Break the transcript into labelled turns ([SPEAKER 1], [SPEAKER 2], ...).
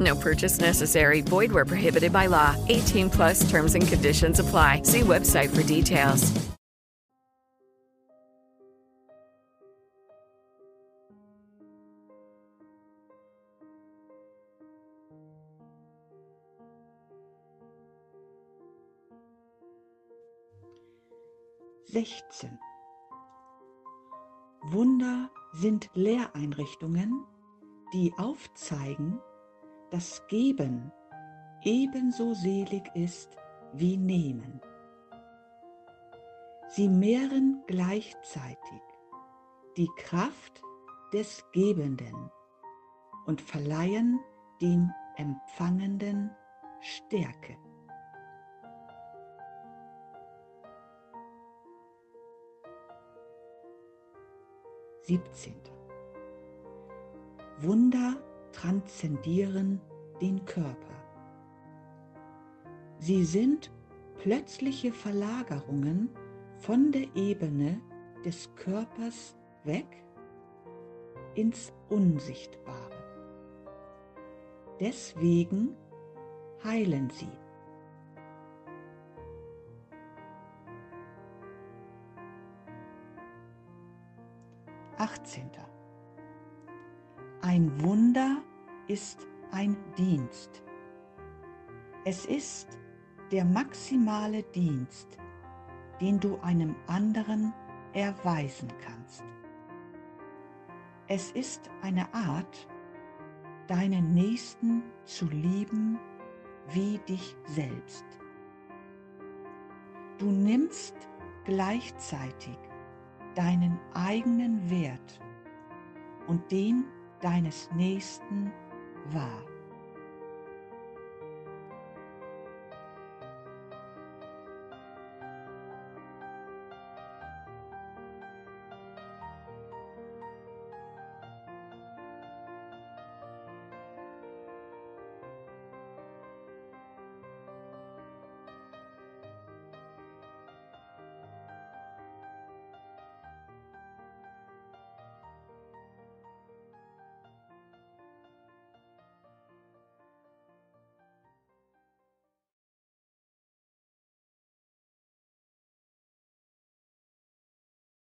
[SPEAKER 1] No purchase necessary. Void where prohibited by law. 18 plus terms and conditions apply. See website for details.
[SPEAKER 2] Sechzehn. Wunder sind Lehreinrichtungen, die aufzeigen, dass Geben ebenso selig ist wie Nehmen. Sie mehren gleichzeitig die Kraft des Gebenden und verleihen dem Empfangenden Stärke. Siebzehnter. Wunder transzendieren den Körper. Sie sind plötzliche Verlagerungen von der Ebene des Körpers weg ins Unsichtbare. Deswegen heilen sie. Achtzehnter. Ein Wunder ist ein Dienst. Es ist der maximale Dienst, den du einem anderen erweisen kannst. Es ist eine Art, deinen Nächsten zu lieben wie dich selbst. Du nimmst gleichzeitig deinen eigenen Wert und den deines Nächsten và